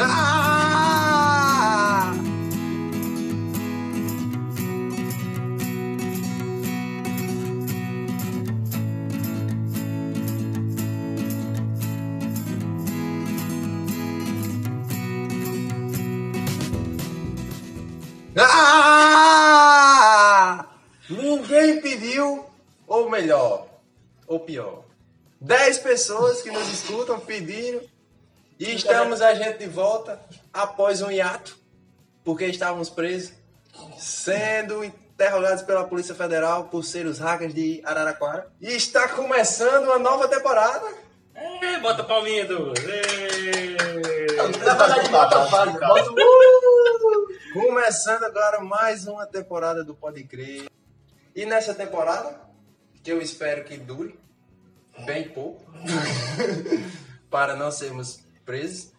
Ah! Ah! Ninguém pediu, ou melhor, ou pior, 10 pessoas que nos escutam pediram e estamos a gente de volta após um hiato, porque estávamos presos, sendo interrogados pela Polícia Federal por ser os hackers de Araraquara. E está começando uma nova temporada. É, bota a palminha, Douglas. Ê! Começando agora mais uma temporada do Pode Crer. E nessa temporada, que eu espero que dure bem pouco, para não sermos presos,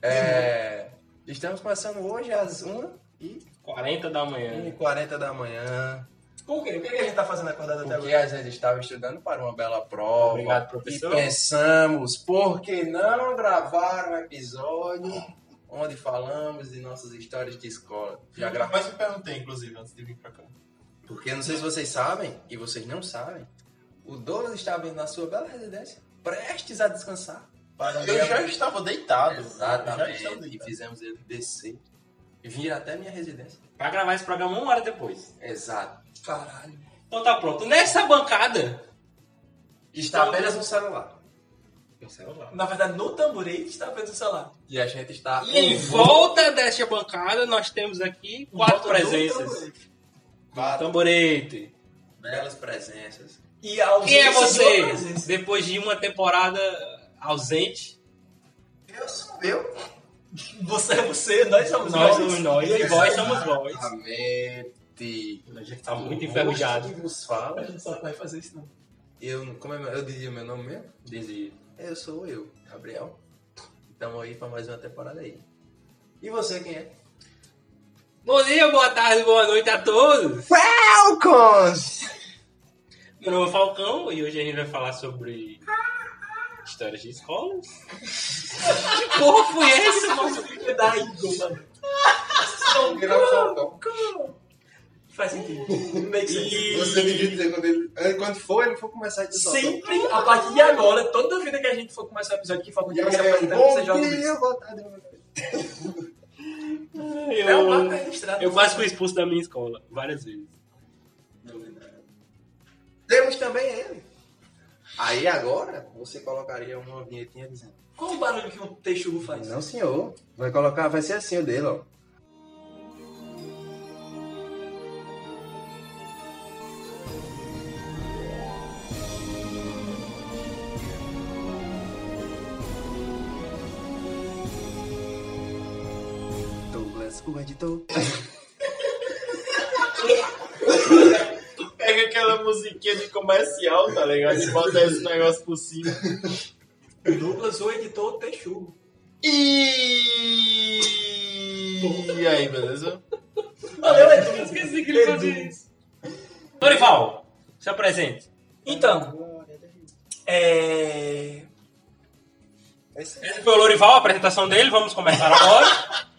é, estamos começando hoje às 1 e 40 da manhã. 40 da manhã. Por quê? O que a gente tá fazendo acordado até Porque agora? a gente estava estudando para uma bela prova. Obrigado, E professor. pensamos, por que não gravar um episódio onde falamos de nossas histórias de escola? Já gravamos. Mas me perguntei, inclusive, antes de vir pra cá. Porque eu não sei se vocês sabem, e vocês não sabem, o Douglas estava na sua bela residência, prestes a descansar. Para um Eu já estava deitado. Já Exatamente. estava E deitado. fizemos ele descer e vir até minha residência. Pra gravar esse programa uma hora depois. Exato. Caralho. Então tá pronto. Nessa bancada. Está apenas no celular. No celular. Na verdade, no tamborete está apenas o celular. E a gente está E em volta desta bancada nós temos aqui quatro Volta presenças. tamborete. quatro Tamborete. belas presenças. E Quem é você? Depois de uma temporada ausente, Eu sou eu. Você é você, nós somos nós nós. somos nós e vós somos vós. Exatamente. A gente tá muito enferrujado. Que vos fala. A gente só vai fazer isso não. Eu, como é, meu- eu dizia meu nome mesmo? Dizia. Eu sou eu, Gabriel. Estamos aí para mais uma temporada aí. E você quem é? Bom dia, boa tarde, boa noite a todos. Falcons! Meu nome é Falcão e hoje a gente vai falar sobre histórias de escolas. Que porra foi essa, mano? Fica da Igor, mano. Faz sentido. Você devia dizer quando ele. eh, Quando for, ele for começar a dizer Sempre, a partir de agora, toda vida que a gente for começar o episódio que Falcão vai se apresentando, você joga isso. boa noite. É um Eu, registrado. eu quase fui expulso da minha escola várias vezes. Temos também ele. Aí agora, você colocaria uma vinhetinha dizendo. Qual o barulho que um texugo faz? Não, senhor. Vai colocar, vai ser assim o dele, ó. Douglas, o editor. Pega aquela musiquinha de comercial, tá ligado? E bota esse negócio por cima. Douglas, o editor texugo. E... e aí, beleza? Valeu, Edu. Esqueci que ele fazia isso. Dorival, se apresente. Então, é... Esse foi o Lorival, a apresentação dele. Vamos começar agora.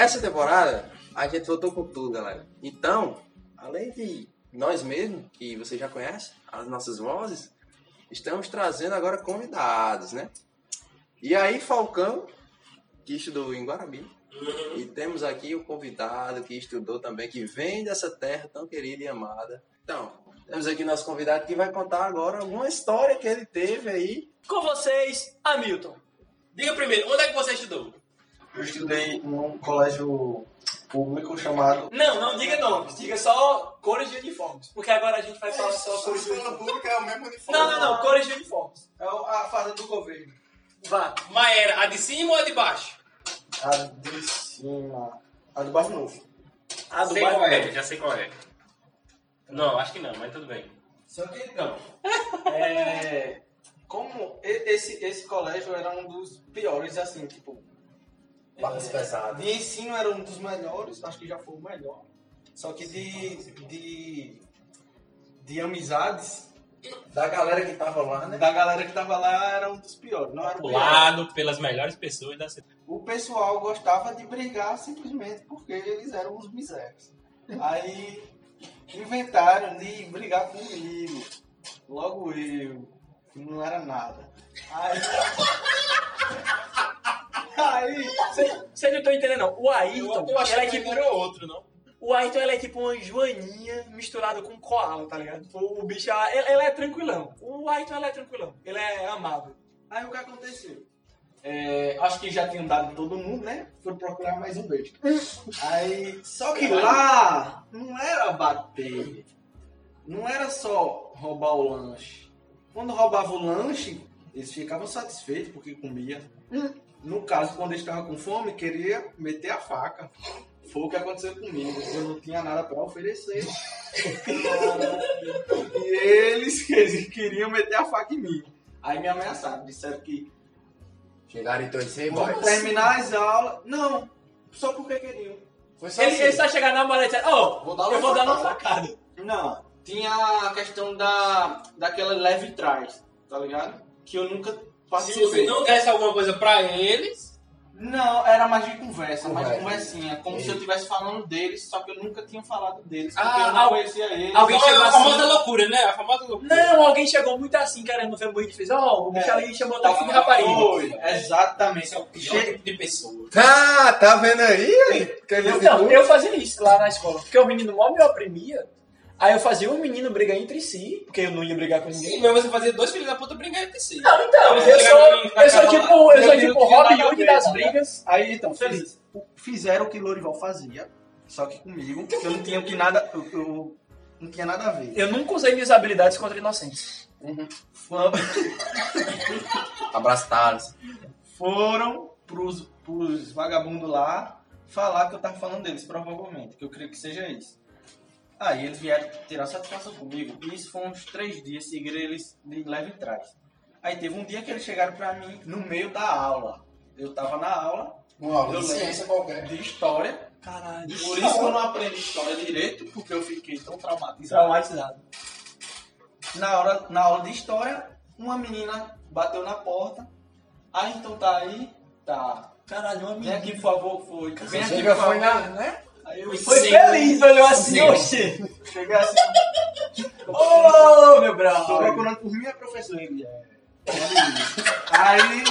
Essa temporada, a gente voltou com tudo, galera. Então, além de nós mesmos, que você já conhece, as nossas vozes, estamos trazendo agora convidados, né? E aí, Falcão, que estudou em Guarabim, e temos aqui o convidado que estudou também, que vem dessa terra tão querida e amada. Então, temos aqui nosso convidado que vai contar agora alguma história que ele teve aí. Com vocês, Hamilton. Diga primeiro, onde é que você estudou? Eu estudei num colégio público chamado. Não, não diga nomes, diga só cores de uniformes. Porque agora a gente vai falar só cores de uniformes. pública é o mesmo uniforme. Não, não, não, cores de uniformes. É a fase do governo. Vá. Mas era a de cima ou a de baixo? A de cima. A do bairro novo. A do sei bairro. qual é, já sei qual é. Não, acho que não, mas tudo bem. Só que então. é, como esse, esse colégio era um dos piores, assim, tipo. Barras pesadas. De ensino era um dos melhores, acho que já foi o melhor. Só que de, de, de amizades, Da galera que tava lá, né? da galera que tava lá era um dos piores. Não era o pior. Pulado pelas melhores pessoas da cidade. O pessoal gostava de brigar simplesmente porque eles eram os misérios. Aí inventaram de brigar comigo. Logo eu, que não era nada. Aí. Aí. Vocês não estão entendendo, não. O Ayrton, Eu achei ele é tipo, era outro, não. o Ayrton ele é tipo uma joaninha misturada com koala, tá ligado? O, bicho, ele, ele é tranquilão. O Ayrton, ele é tranquilão. Ele é amável. Aí o que aconteceu? É, acho que já tinham dado todo mundo, né? Foram procurar mais um beijo. Aí, só que lá não era bater. Não era só roubar o lanche. Quando roubava o lanche, eles ficavam satisfeitos porque comia. No caso, quando eles estavam com fome, queria meter a faca. Foi o que aconteceu comigo. Eu não tinha nada para oferecer. e eles queriam meter a faca em mim. Aí me ameaçaram, disseram que Chegaram então e disse, vão boys. terminar as aulas. Não, só porque queriam. Foi só Ele, assim. ele só chegar na maleta e dizer, ó, Vou dar eu vou dar uma facada." facada. Não, tinha a questão da, daquela leve trás, tá ligado? Que eu nunca Se você não desse alguma coisa pra eles, Não, era mais de conversa, mais de conversinha. Como se eu estivesse falando deles, só que eu nunca tinha falado deles. Ah, Porque eu não al- conhecia eles. alguém Então, chegou a assim- famosa loucura, né? A famosa loucura. Não, alguém chegou muito assim, querendo ver muito e fez, ó, o bicho É. ali chamou táxi de rapariga. Foi, exatamente. Esse é o pior Che- tipo de pessoa. Tá, tá vendo aí? Que eles Então, eu fazia isso lá na escola, porque o menino mal me oprimia, aí eu fazia o menino brigar entre si, porque eu não ia brigar com ninguém. Sim, mas você fazia dois filhos da puta brigar entre si. Não, então, Você eu chega sou, eu sou tipo, eu sou Eu tipo Robin Hood das brigas. Aí então, feliz. Fizeram o que Lorival fazia, só que comigo, que eu não tinha que nada. Eu, eu não tinha nada a ver. Eu nunca usei minhas habilidades contra inocentes. Abraço, Thales. foram pros, pros vagabundos lá falar que eu tava falando deles, provavelmente, que eu creio que seja isso. Aí eles vieram tirar satisfação comigo, e isso foi uns três dias, seguiram eles de leve trás. Aí teve um dia que eles chegaram pra mim no meio da aula. Eu tava na aula Uma aula Eu de ciência qualquer. de história, Caralho. por isso que eu não aprendi história direito, porque eu fiquei tão traumatizado. Traumatizado. Na, hora, na aula de história, uma menina bateu na porta. Ah, então tá aí? Tá. Caralho, uma Vem menina. aqui, por favor, foi. Vem aqui, por já favor. foi na, né? Aí eu Foi Sim. feliz, olhou assim, Sim. oxê. cheguei assim. Ô, meu Tô bravo. procurando por minha professora. É. Aí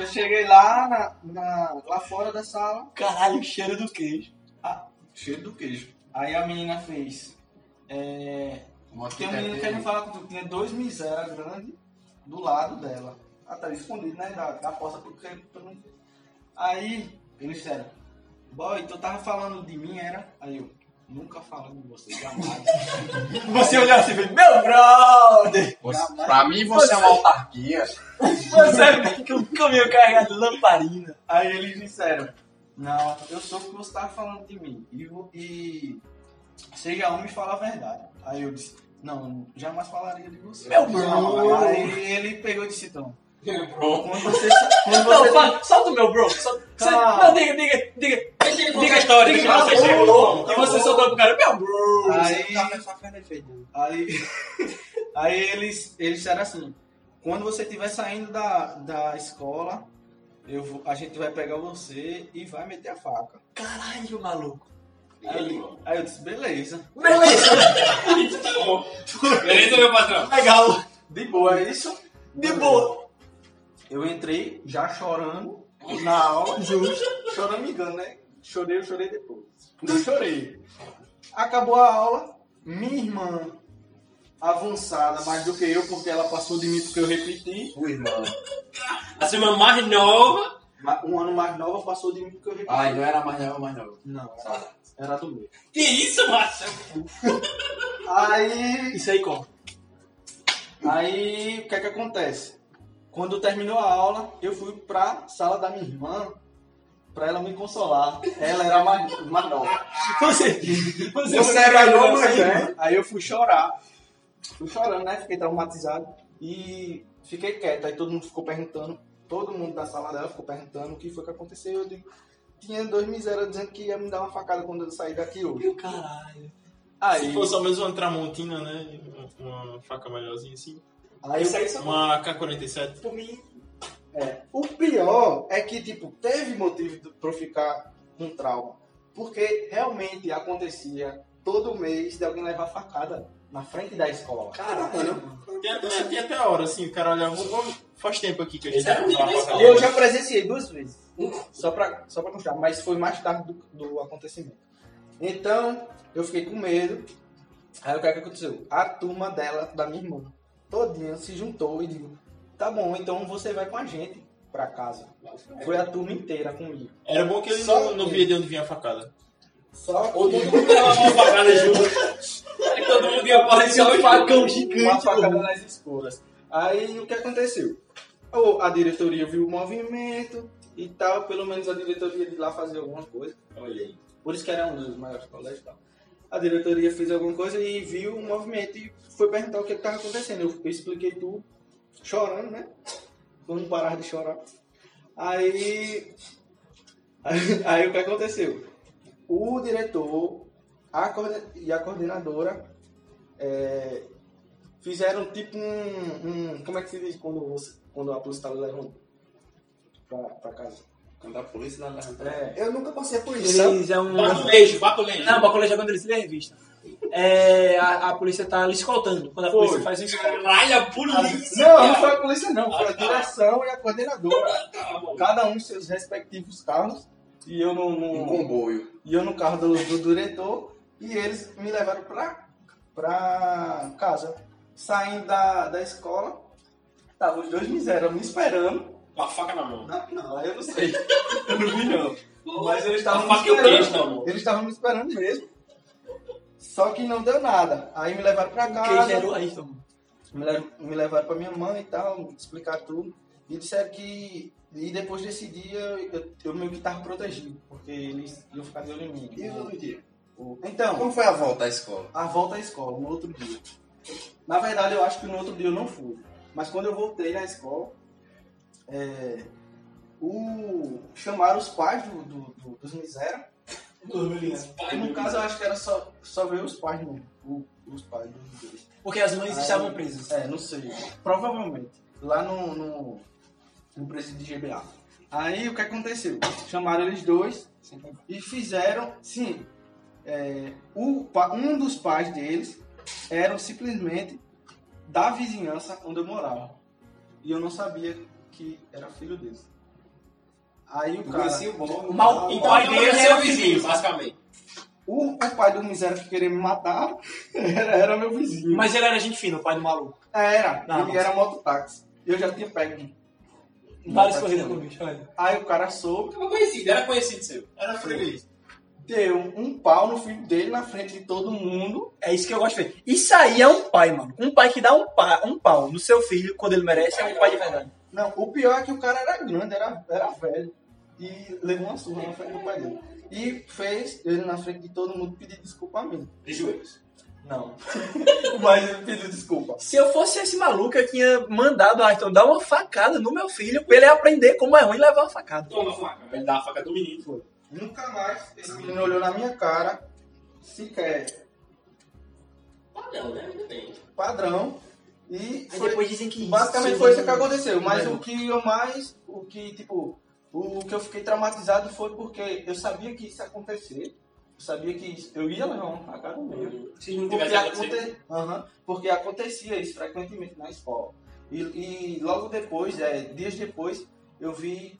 eu cheguei lá, na, na- lá fora da sala. Caralho, cheiro do queijo. Ah, cheio do queijo. Aí a menina fez. É, tem um menino querendo falar com tu. Tinha dois miséria grandes do lado dela. Ah, tá escondido, né? Da, da porta. Porque, pra não- Aí eles disseram: Boy, tu tava falando de mim, era? Aí eu: Nunca falo de você, jamais. Você olhou assim e fez, meu brother. Você- Pra mim, você é uma autarquia. Você é que um caminhão carregado de lamparina. Aí eles disseram: Não, eu sou o que você tava falando de mim. E, e seja homem e fala a verdade. Aí eu disse: Não, jamais falaria de você. Meu bro. Aí ele pegou e disse: Então, Pronto. quando você. Quando Não, você fala, solta o meu bro. Solta, você- não, diga, diga, diga. Diga a história, Diga que você chegou, que você soltou pro cara, meu bro. Aí, aí eles, eles disseram assim: Quando você estiver saindo da, da escola, eu vou- a gente vai pegar você e vai meter a faca. Caralho, maluco. Aí, aí eu disse: Beleza. Beleza, Beleza, meu patrão? legal. De boa, é isso? De boa. Eu entrei já chorando na aula, justo. Chorando me engano, né? Chorei, eu chorei depois. Não chorei. Acabou a aula, minha irmã, avançada mais do que eu, porque ela passou de mim porque eu repeti. Ui, irmão. A sua irmã mais nova. Um ano mais nova passou de mim porque eu repeti. Ai, não era mais não, mais não. Não, era, era do meu. Que isso, Márcio? Aí, Isso aí como? aí, o que é que acontece? Quando terminou a aula, eu fui pra sala da minha irmã pra ela me consolar. Ela era mais, mais nova. Você, você, Você era novo, né? Aí eu fui chorar. Fui chorando, né? Fiquei traumatizado. E fiquei quieto. Aí todo mundo ficou perguntando. Todo mundo da sala dela ficou perguntando o que foi que aconteceu. Eu digo, tinha dois misérios dizendo que ia me dar uma facada quando eu sair daqui hoje. Caralho. Aí, Se fosse ao menos uma Tramontina, né? Uma, uma faca melhorzinha assim. aí Isso aí só Uma K-47. por mim. É. O pior é que, tipo, teve motivo pra eu ficar com trauma. Porque realmente acontecia todo mês de alguém levar facada na frente da escola. Caralho. Tem até, tem até a hora, assim, o cara olhava. "Vamos- Faz tempo aqui que a gente é tá com escola. Eu já presenciei duas vezes. Só pra, só pra constar, mas foi mais tarde do, do acontecimento. Então, eu fiquei com medo. Aí o que, é que aconteceu? A turma dela, da minha irmã, todinha, se juntou e disse, tá bom, então você vai com a gente pra casa. Foi a turma inteira comigo. Era bom que ele Só não, não via de onde vinha a facada. Só que todo mundo levava uma facada junto. Aí todo mundo ia aparecer um facão gigante. uma facada nas escuras. Aí o que aconteceu? A diretoria viu o movimento e tal, pelo menos a diretoria de lá fazia alguma coisa. Olha aí. Por isso que era um dos maiores colégios e tal. A diretoria fez alguma coisa e viu o movimento e foi perguntar o que estava acontecendo. Eu, eu expliquei tudo, chorando, né? Quando parar de chorar. Aí, aí, o que aconteceu? O diretor a e a coordenadora é, fizeram tipo um, um- Como é que se diz quando, você, quando a polícia está levando pra casa? Quando a polícia lá levanta. É, Eu nunca passei por isso. Eles é um. Baculejo, baculejo. Não, baculejo é quando eles lêem a revista. É, a, a polícia tá lhe escoltando. Quando a polícia Foi. faz isso. Caralho, a polícia. Não, não foi a polícia não, foi a direção e a coordenadora. Tá bom. Cada um seus respectivos carros. E eu no, Um no, comboio. e eu no carro do, do diretor. E eles me levaram pra, pra casa. Saindo da, da escola, tava os dois misérios me esperando. Com a faca na mão. Não, não, eu não sei. Eu não vi não. Mas eles estavam me queijo esperando. na mão. Eles estavam me esperando mesmo. Só que não deu nada. Aí me levaram pra Que casa. gerou aí, então. me, le- me levaram pra minha mãe e tal, explicar tudo. E disseram que. E depois desse dia eu, eu meio que tava protegido, porque eles iam ficar de olho em mim. E o outro dia? Então, Como foi a volta à escola? a volta à escola, no outro dia. Na verdade, eu acho que no outro dia eu não fui. Mas quando eu voltei na escola, é, o, chamaram os pais do, do- do- dos miséria. E no caso, eu acho que era só, só ver os pais mesmo. o- os pais dos dois. Porque as mães Aí- estavam presas. É, não sei. Provavelmente. Lá no, no, no presídio de GBA. Aí o que aconteceu? Chamaram eles dois e fizeram. Sim. é, o, um dos pais deles eram simplesmente da vizinhança onde eu morava. E eu não sabia que era filho deles. Aí o cara. conhecia o bom? O mal- Ah, o Então pai ele dele era é seu vizinho, basicamente. O, o pai do miséria que queria me matar era, era meu vizinho. Mas ele era gente fina, o pai do maluco. Era, Não, ele mas- era mototáxi. Eu já tinha pego um. Várias mototáxi corridas com o também. bicho, olha. Aí o cara soube, Era conhecido, era conhecido seu. Era freguês. deu um pau no filho dele na frente de todo mundo. É isso que eu gosto de ver. Isso aí é um pai, mano. Um pai que dá um, pa, um pau no seu filho quando ele merece é um pai de verdade. Não, o pior é que o cara era grande, era, era velho. E levou uma surra na frente do pai dele. E fez ele na frente de todo mundo pedir desculpa a mim. De joelhos. Não. Mas ele pediu desculpa. Se eu fosse esse maluco, eu tinha mandado o Ayrton dar uma facada no meu filho pra ele aprender como é ruim levar uma facada. Toma a faca. Ele dá a faca do menino. Foi. Nunca mais esse menino olhou na minha cara, sequer Padrão, né? Ainda tem. padrão. E Aí foi- depois dizem que. Basicamente foi isso que aconteceu. Mas o que eu mais. O que, tipo. O que eu fiquei traumatizado foi porque eu sabia que isso ia acontecer. Eu sabia que isso- eu ia levar uma facada mesmo. Se não Porque, aconte... Porque acontecia isso frequentemente na escola. E, e logo depois, é, dias depois, eu vi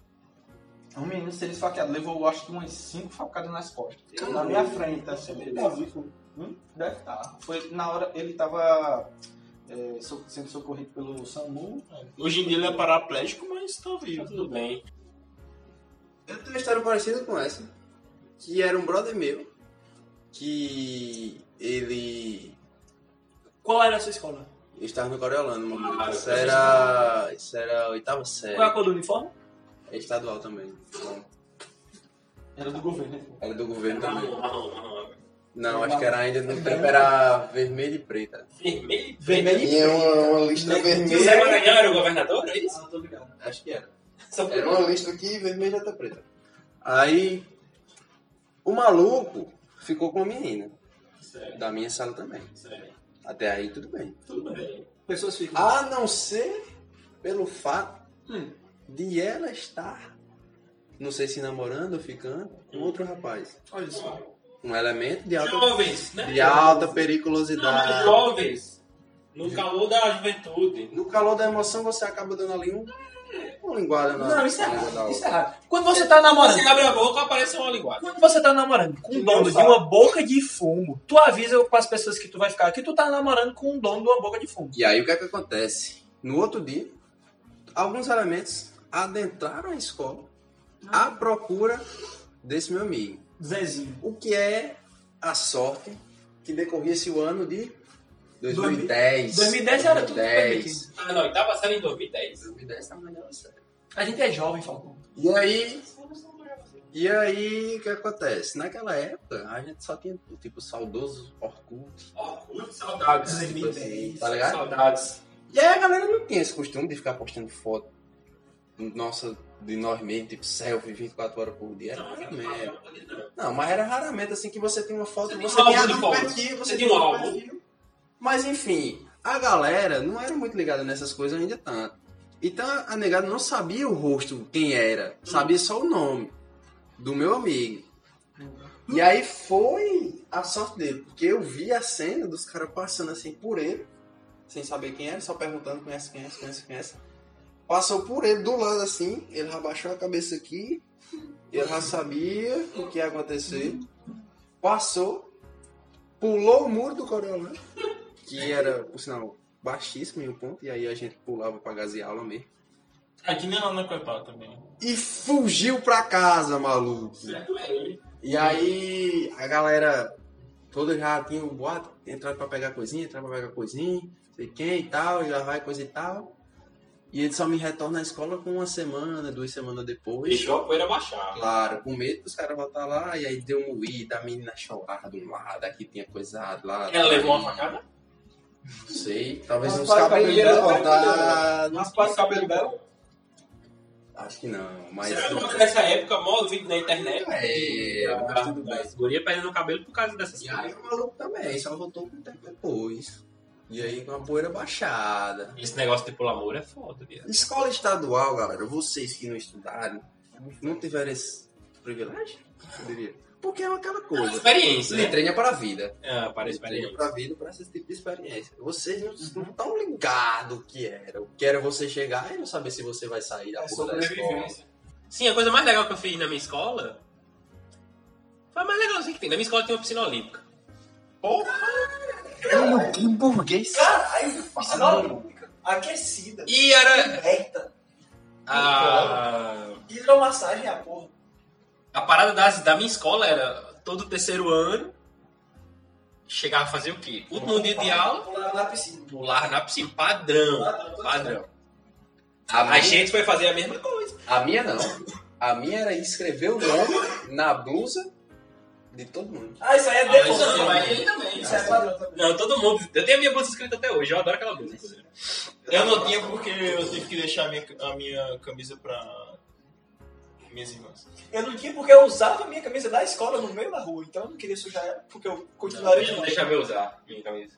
um menino ser esfaqueado. Levou, acho que umas cinco facadas nas costas. Na minha frente, assim. Hum? Deve estar. Foi na hora, ele so- sendo socorrido pelo SAMU. Hoje em dia ele é paraplégico, mas tá Tá vivo. tudo bem. Eu tenho uma história parecida com essa. Que era um brother meu. Que ele Qual era a sua escola? estava no Coriolano, mano. Ah, Isso eu era. Isso era a oitava série. Qual é a cor do uniforme? É estadual também. Então, Era do governo. né? era do governo também. Marrom, marrom, marrom. Não, acho que era ainda no tempo era vermelho e preta. Vermelho. Vermelho e Tinha uma, uma lista José vermelha. Maranhão era o governador, é isso? Ah, tô ligado. Acho que era. Era uma lista aqui vermelha e outra preta. Aí o maluco ficou com a menina. Sério, Da minha sala também. sério. Até aí tudo bem. Tudo bem. Pessoas ficam. A não ser pelo fato Hum. de ela estar, não sei se namorando ou ficando, com outro rapaz. Olha só. Um elemento de alta, Jovens, né? de alta Não, periculosidade. jovens. No calor da juventude. No calor da emoção, você acaba dando ali um, uma linguada na Não, isso é errado. Isso é errado. Quando você tá namorando. Você abre a boca, aparece uma linguagem. Quando você tá namorando com um dono de uma boca de fumo, tu avisa para as pessoas que tu vai ficar que tu tá namorando com um dono de uma boca de fumo. E aí o que é que acontece? No outro dia, alguns elementos adentraram a escola à procura desse meu amigo. Zezinho. O que é a sorte que decorria-se o ano de 2010. 2010 era tudo 2010. Ah, não, oitava série em 2010. 2010 tá melhor, sério. A gente é jovem, Falcão. E aí, e aí, o que acontece? Naquela época, a gente só tinha, tipo, saudoso Orkut. Orkut, saudades. tipo assim, tá ligado? Saudades. E aí a galera não tinha esse costume de ficar postando foto nossa, de nós mesmos, tipo, selfie 24 horas por dia. Era raramente. Não, mas era raramente assim que você tem uma foto, Você você, tem um a do perfil, Você você tem um um álbum. Mas enfim, a galera não era muito ligada nessas coisas ainda tanto. Então a negada não sabia o rosto, quem era, sabia só o nome do meu amigo. E aí foi a sorte dele, porque eu vi a cena dos caras passando assim por ele, sem saber quem era, só perguntando conhece, conhece, conhece, conhece. Passou por ele do lado assim, ele abaixou a cabeça aqui, ele já sabia o que ia acontecer. Passou, pulou o muro do Coriolano, que era, por sinal, baixíssimo em um ponto, e aí a gente pulava pra gasear aula mesmo. Aqui nem lá na Coipá também. E fugiu pra casa, maluco. Certo é. E aí a galera toda já tinha o boato, entrava pra pegar coisinha, entrava pra pegar coisinha, sei quem e tal, e já vai coisa e tal. E ele só me retorna à escola com uma semana, duas semanas depois. Deixou a poeira baixar. Claro, com medo dos caras voltar lá, e aí deu um i, da menina chorava de um lado, aqui tinha coisado lá. Ela levou uma facada? Não sei, talvez Mas uns cabelos cabelo dela, cortados. Mas passa o cabelo dela. Acho que não, mas. Será que nessa época, mó vídeo na internet? É, mas tudo bem. As gurias perdendo o cabelo por causa dessas E aí coisas. o maluco também, só voltou com um tempo depois. E aí com a poeira baixada. Esse negócio de pular muro é foda, viado. Escola estadual, galera, vocês que não estudaram, não tiveram esse privilégio, eu diria. Porque é aquela coisa. Experiência, Lhe né? treina para a vida. Ah, para treina experiência. para a vida, para esse tipo de experiência. Vocês não estão ligados o que era. O que era você chegar e não saber se você vai sair da É porra da escola. Sim, a coisa mais legal que eu fiz na minha escola foi a mais legalzinha que tem. Na minha escola tinha uma piscina olímpica. Que burguês. Caralho, piscina. Aquecida. E era Aberta. a, Hidromassagem é a porra. a parada das, da minha escola era todo terceiro ano. Chegava a fazer o quê? Último dia de aula, Pular na piscina. pular na piscina. Padrão. Padrão. A A minha, gente foi fazer a mesma coisa. a minha não. A minha era escrever o nome na blusa de todo mundo. Ah, isso aí é Não, defunção. mas ele também. Isso é padrão também. Não, todo mundo. Eu tenho a minha blusa escrita até hoje. Eu adoro aquela blusa. inclusive. Eu não tinha porque eu tive que deixar a minha, a minha camisa pra minhas irmãs. Eu não tinha porque eu usava a minha camisa da escola no meio da rua, então eu não queria sujar ela, porque eu continuaria Deixa, usando. deixa eu usar minha camisa.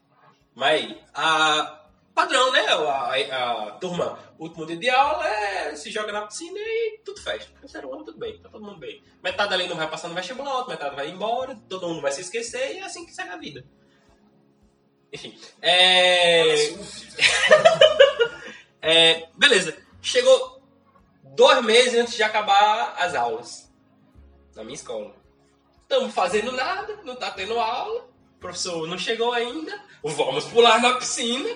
Mas, a padrão, né? A, a, turma, último dia de aula, é, se joga na piscina e tudo fecha. Terceiro ano, tudo bem, tá todo mundo bem. Metade ali não vai passar no vestibular, outra metade vai embora, todo mundo vai se esquecer e é assim que segue a vida. Enfim, é... é... Beleza, chegou dois meses antes de acabar as aulas na minha escola. Estamos fazendo nada, não tá tendo aula, o professor não chegou ainda, vamos pular na piscina.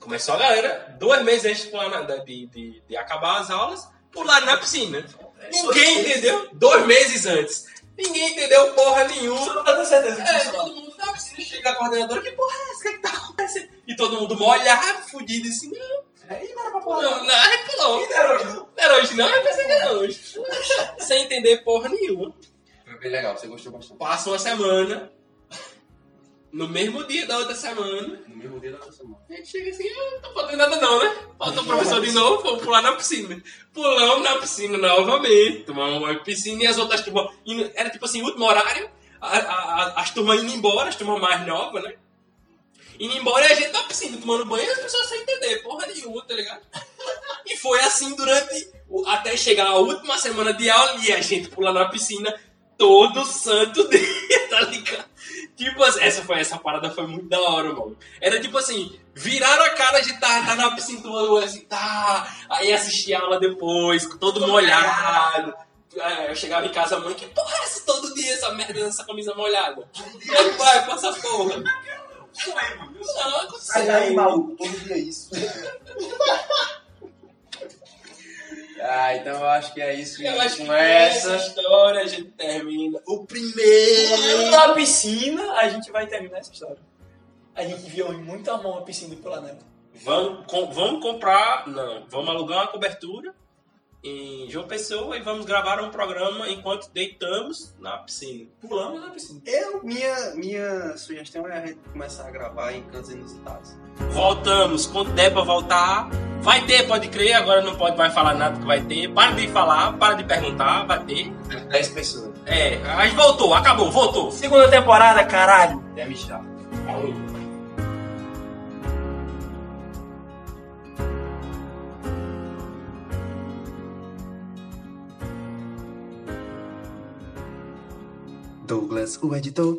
Começou a galera, dois meses antes de, de, de- acabar as aulas, pular na piscina. Ninguém entendeu, dois meses antes. Ninguém entendeu porra nenhuma. Só pra ter certeza que É, todo mundo na piscina, chega a coordenadora, que porra é essa? O que, é que tá acontecendo? E todo mundo molhado, fudido assim, não, É, e não era pra pular. não, não, é pulou. E não era hoje, não. Não era hoje não, eu pensei que era hoje. Sem entender porra nenhuma. Foi bem legal, você gostou bastante. Passa uma semana. No mesmo dia da outra semana, No mesmo dia da nossa semana. a gente chega assim, ah, não tá faltando nada não, né? Falta o professor de novo, vamos pular na piscina. Pulamos na piscina novamente, tomamos uma piscina e as outras, indo- era tipo assim, último horário, a- a- a- as turmas indo embora, as turmas mais novas, né? Indo embora e a gente na piscina tomando banho e as pessoas sem entender, porra nenhuma, tá ligado? E foi assim durante. até chegar a última semana de aula e a gente pulando na piscina todo santo dia, tá ligado? Tipo assim, essa, foi, essa parada foi muito da hora, mano. Era tipo assim, viraram a cara de tá, tá na piscina, mundo assim, tá. Aí assistia a aula depois, todo molhado. É, eu chegava em casa, mãe, que porra é essa todo dia, essa merda dessa camisa molhada? Vai com essa porra? Não, aconteceu. Sai daí, maluco. Todo dia é isso. Ah, então eu acho que é isso. Eu acho que com com essa essa. história a gente termina o primeiro. Na piscina, a gente vai terminar essa história. A gente viu muita mão a piscina por lá nela. Vamos, com- vamos comprar. Não, vamos alugar uma cobertura em João Pessoa e vamos gravar um programa enquanto deitamos na piscina. Pulamos na piscina. Eu, minha, minha sugestão é a gente começar a gravar em cantos inusitados. Voltamos, quando der pra voltar. Vai ter, pode crer, agora não pode mais falar nada que vai ter. Para de falar, para de perguntar, vai ter. 10 pessoas. É, a gente voltou, acabou, voltou. Segunda temporada, caralho. Deve já. Douglas, o editor.